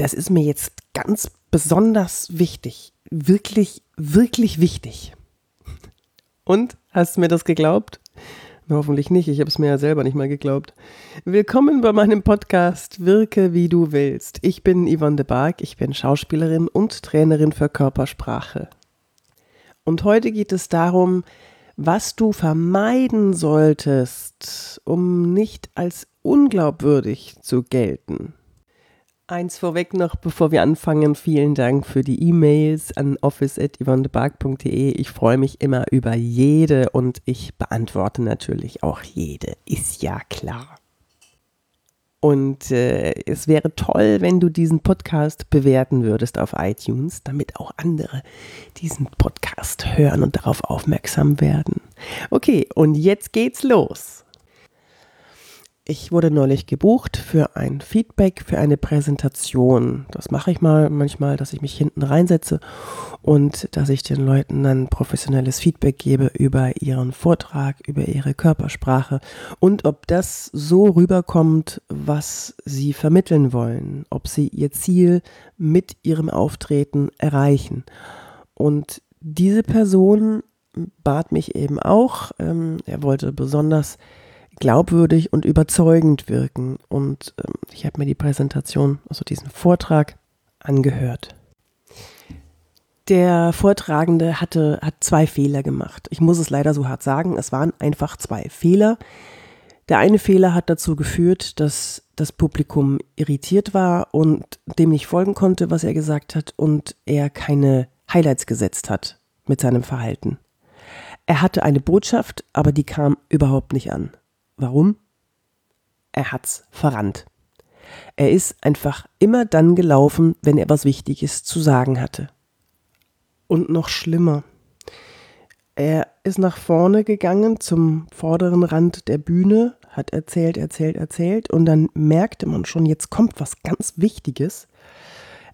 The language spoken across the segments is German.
das ist mir jetzt ganz besonders wichtig. Wirklich, wirklich wichtig. Und? Hast du mir das geglaubt? Hoffentlich nicht, ich habe es mir ja selber nicht mal geglaubt. Willkommen bei meinem Podcast Wirke wie du willst. Ich bin Yvonne de Barg, ich bin Schauspielerin und Trainerin für Körpersprache. Und heute geht es darum, was du vermeiden solltest, um nicht als unglaubwürdig zu gelten. Eins vorweg noch, bevor wir anfangen, vielen Dank für die E-Mails an office.yvonnebark.de. Ich freue mich immer über jede und ich beantworte natürlich auch jede, ist ja klar. Und äh, es wäre toll, wenn du diesen Podcast bewerten würdest auf iTunes, damit auch andere diesen Podcast hören und darauf aufmerksam werden. Okay, und jetzt geht's los. Ich wurde neulich gebucht für ein Feedback, für eine Präsentation. Das mache ich mal manchmal, dass ich mich hinten reinsetze und dass ich den Leuten dann professionelles Feedback gebe über ihren Vortrag, über ihre Körpersprache und ob das so rüberkommt, was sie vermitteln wollen, ob sie ihr Ziel mit ihrem Auftreten erreichen. Und diese Person bat mich eben auch, ähm, er wollte besonders glaubwürdig und überzeugend wirken. Und ähm, ich habe mir die Präsentation, also diesen Vortrag, angehört. Der Vortragende hatte, hat zwei Fehler gemacht. Ich muss es leider so hart sagen, es waren einfach zwei Fehler. Der eine Fehler hat dazu geführt, dass das Publikum irritiert war und dem nicht folgen konnte, was er gesagt hat, und er keine Highlights gesetzt hat mit seinem Verhalten. Er hatte eine Botschaft, aber die kam überhaupt nicht an. Warum? Er hat's verrannt. Er ist einfach immer dann gelaufen, wenn er was Wichtiges zu sagen hatte. Und noch schlimmer. Er ist nach vorne gegangen zum vorderen Rand der Bühne, hat erzählt, erzählt, erzählt und dann merkte man schon, jetzt kommt was ganz Wichtiges.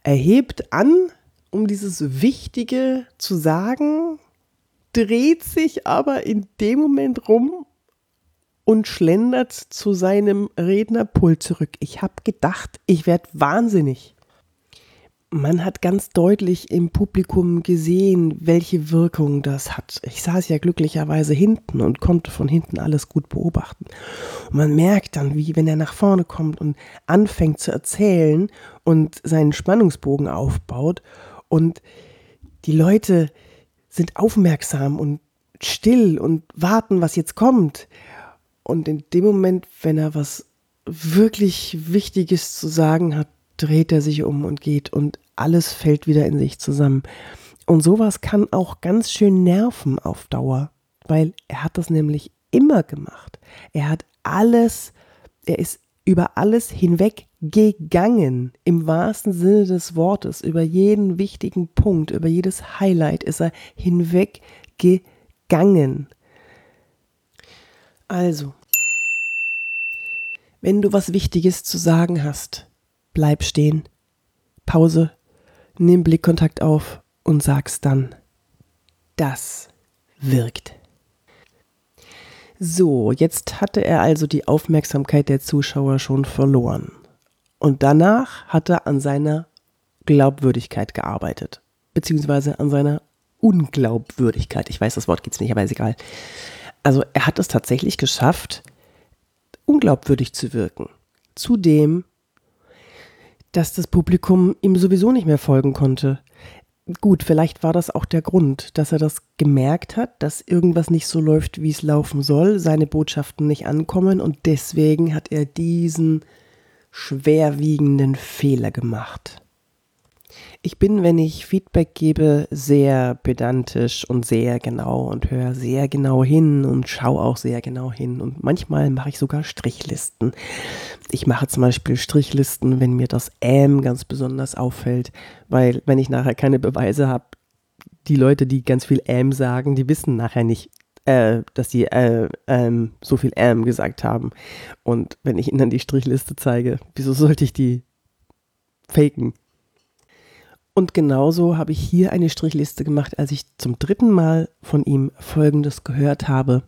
Er hebt an, um dieses Wichtige zu sagen, dreht sich aber in dem Moment rum und schlendert zu seinem Rednerpult zurück. Ich habe gedacht, ich werde wahnsinnig. Man hat ganz deutlich im Publikum gesehen, welche Wirkung das hat. Ich saß ja glücklicherweise hinten und konnte von hinten alles gut beobachten. Und man merkt dann, wie wenn er nach vorne kommt und anfängt zu erzählen und seinen Spannungsbogen aufbaut und die Leute sind aufmerksam und still und warten, was jetzt kommt. Und in dem Moment, wenn er was wirklich Wichtiges zu sagen hat, dreht er sich um und geht und alles fällt wieder in sich zusammen. Und sowas kann auch ganz schön nerven auf Dauer, weil er hat das nämlich immer gemacht. Er hat alles, er ist über alles hinweg gegangen, im wahrsten Sinne des Wortes, über jeden wichtigen Punkt, über jedes Highlight ist er hinweg gegangen. Also, wenn du was Wichtiges zu sagen hast, bleib stehen, Pause, nimm Blickkontakt auf und sag's dann. Das wirkt. So, jetzt hatte er also die Aufmerksamkeit der Zuschauer schon verloren. Und danach hat er an seiner Glaubwürdigkeit gearbeitet, beziehungsweise an seiner Unglaubwürdigkeit. Ich weiß, das Wort gibt's nicht, aber ist egal. Also er hat es tatsächlich geschafft, unglaubwürdig zu wirken. Zudem, dass das Publikum ihm sowieso nicht mehr folgen konnte. Gut, vielleicht war das auch der Grund, dass er das gemerkt hat, dass irgendwas nicht so läuft, wie es laufen soll, seine Botschaften nicht ankommen und deswegen hat er diesen schwerwiegenden Fehler gemacht. Ich bin, wenn ich Feedback gebe, sehr pedantisch und sehr genau und höre sehr genau hin und schaue auch sehr genau hin. Und manchmal mache ich sogar Strichlisten. Ich mache zum Beispiel Strichlisten, wenn mir das Ähm ganz besonders auffällt, weil wenn ich nachher keine Beweise habe, die Leute, die ganz viel Ähm sagen, die wissen nachher nicht, äh, dass sie äh, ähm, so viel ähm gesagt haben. Und wenn ich ihnen dann die Strichliste zeige, wieso sollte ich die faken? Und genauso habe ich hier eine Strichliste gemacht, als ich zum dritten Mal von ihm Folgendes gehört habe.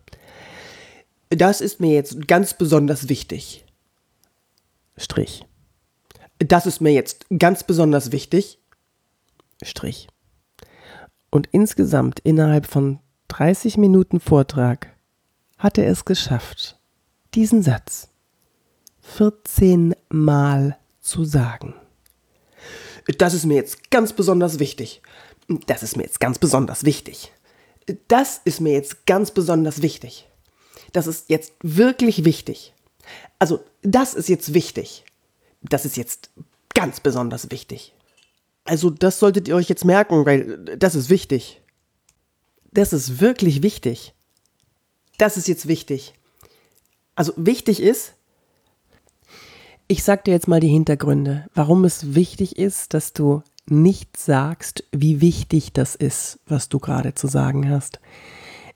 Das ist mir jetzt ganz besonders wichtig. Strich. Das ist mir jetzt ganz besonders wichtig. Strich. Und insgesamt innerhalb von 30 Minuten Vortrag hat er es geschafft, diesen Satz 14 Mal zu sagen. Das ist mir jetzt ganz besonders wichtig. Das ist mir jetzt ganz besonders wichtig. Das ist mir jetzt ganz besonders wichtig. Das ist jetzt wirklich wichtig. Also, das ist jetzt wichtig. Das ist jetzt ganz besonders wichtig. Also, das solltet ihr euch jetzt merken, weil das ist wichtig. Das ist wirklich wichtig. Das ist jetzt wichtig. Also, wichtig ist, ich sag dir jetzt mal die Hintergründe, warum es wichtig ist, dass du nicht sagst, wie wichtig das ist, was du gerade zu sagen hast.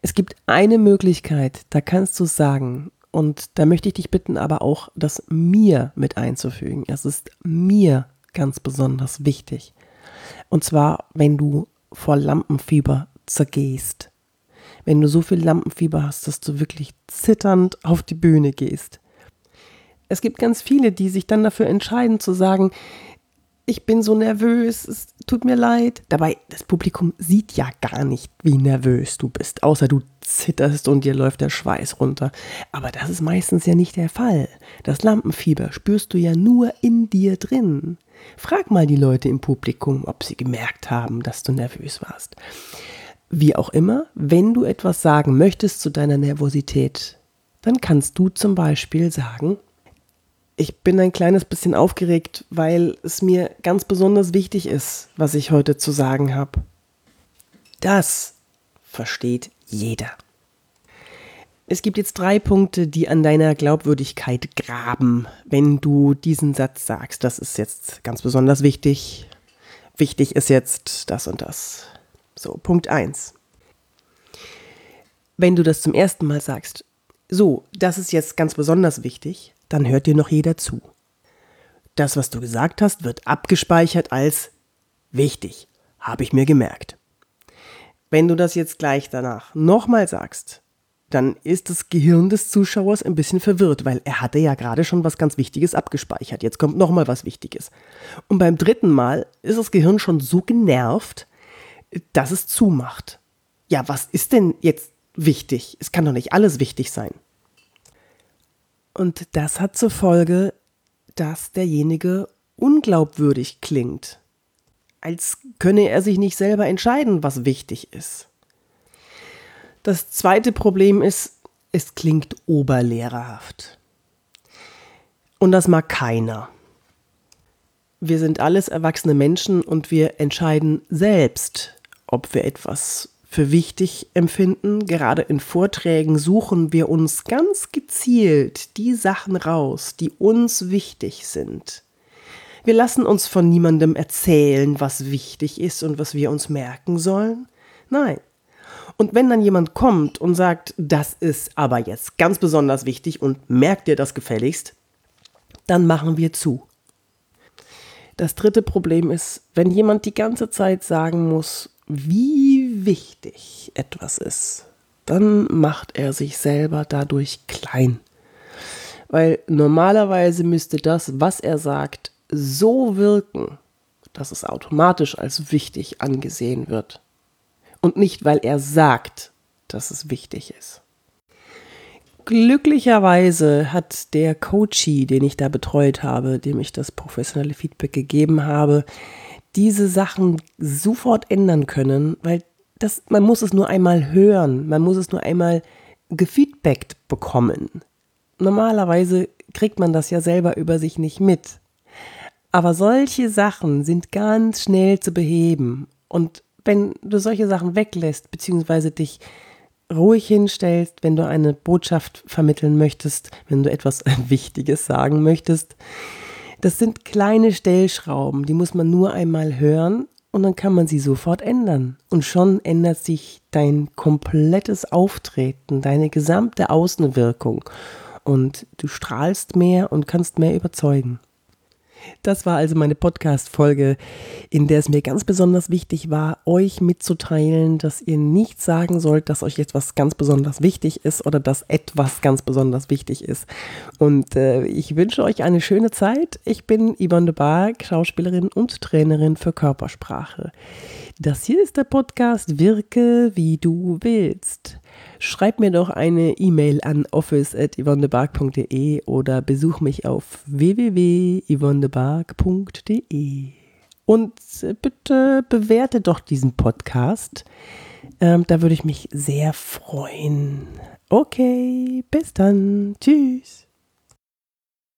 Es gibt eine Möglichkeit, da kannst du sagen. Und da möchte ich dich bitten, aber auch das mir mit einzufügen. Es ist mir ganz besonders wichtig. Und zwar, wenn du vor Lampenfieber zergehst. Wenn du so viel Lampenfieber hast, dass du wirklich zitternd auf die Bühne gehst. Es gibt ganz viele, die sich dann dafür entscheiden zu sagen, ich bin so nervös, es tut mir leid. Dabei, das Publikum sieht ja gar nicht, wie nervös du bist, außer du zitterst und dir läuft der Schweiß runter. Aber das ist meistens ja nicht der Fall. Das Lampenfieber spürst du ja nur in dir drin. Frag mal die Leute im Publikum, ob sie gemerkt haben, dass du nervös warst. Wie auch immer, wenn du etwas sagen möchtest zu deiner Nervosität, dann kannst du zum Beispiel sagen, ich bin ein kleines bisschen aufgeregt, weil es mir ganz besonders wichtig ist, was ich heute zu sagen habe. Das versteht jeder. Es gibt jetzt drei Punkte, die an deiner Glaubwürdigkeit graben, wenn du diesen Satz sagst. Das ist jetzt ganz besonders wichtig. Wichtig ist jetzt das und das. So, Punkt 1. Wenn du das zum ersten Mal sagst, so, das ist jetzt ganz besonders wichtig, dann hört dir noch jeder zu. Das, was du gesagt hast, wird abgespeichert als wichtig, habe ich mir gemerkt. Wenn du das jetzt gleich danach nochmal sagst, dann ist das Gehirn des Zuschauers ein bisschen verwirrt, weil er hatte ja gerade schon was ganz Wichtiges abgespeichert. Jetzt kommt nochmal was Wichtiges. Und beim dritten Mal ist das Gehirn schon so genervt, dass es zumacht. Ja, was ist denn jetzt wichtig? Es kann doch nicht alles wichtig sein. Und das hat zur Folge, dass derjenige unglaubwürdig klingt, als könne er sich nicht selber entscheiden, was wichtig ist. Das zweite Problem ist, es klingt oberlehrerhaft. Und das mag keiner. Wir sind alles erwachsene Menschen und wir entscheiden selbst, ob wir etwas für wichtig empfinden. Gerade in Vorträgen suchen wir uns ganz gezielt die Sachen raus, die uns wichtig sind. Wir lassen uns von niemandem erzählen, was wichtig ist und was wir uns merken sollen. Nein. Und wenn dann jemand kommt und sagt, das ist aber jetzt ganz besonders wichtig und merkt dir das gefälligst, dann machen wir zu. Das dritte Problem ist, wenn jemand die ganze Zeit sagen muss, wie wichtig etwas ist, dann macht er sich selber dadurch klein. Weil normalerweise müsste das, was er sagt, so wirken, dass es automatisch als wichtig angesehen wird. Und nicht, weil er sagt, dass es wichtig ist. Glücklicherweise hat der Coachie, den ich da betreut habe, dem ich das professionelle Feedback gegeben habe, diese Sachen sofort ändern können, weil das, man muss es nur einmal hören, man muss es nur einmal gefeedbackt bekommen. Normalerweise kriegt man das ja selber über sich nicht mit. Aber solche Sachen sind ganz schnell zu beheben. Und wenn du solche Sachen weglässt, beziehungsweise dich ruhig hinstellst, wenn du eine Botschaft vermitteln möchtest, wenn du etwas Wichtiges sagen möchtest, das sind kleine Stellschrauben, die muss man nur einmal hören und dann kann man sie sofort ändern. Und schon ändert sich dein komplettes Auftreten, deine gesamte Außenwirkung. Und du strahlst mehr und kannst mehr überzeugen. Das war also meine Podcast-Folge, in der es mir ganz besonders wichtig war, euch mitzuteilen, dass ihr nicht sagen sollt, dass euch jetzt was ganz besonders wichtig ist oder dass etwas ganz besonders wichtig ist. Und äh, ich wünsche euch eine schöne Zeit. Ich bin Yvonne de Barg, Schauspielerin und Trainerin für Körpersprache. Das hier ist der Podcast Wirke, wie du willst. Schreib mir doch eine E-Mail an office.yvonnebark.de oder besuch mich auf www.yvonnebark.de. Und bitte bewerte doch diesen Podcast. Ähm, da würde ich mich sehr freuen. Okay, bis dann. Tschüss.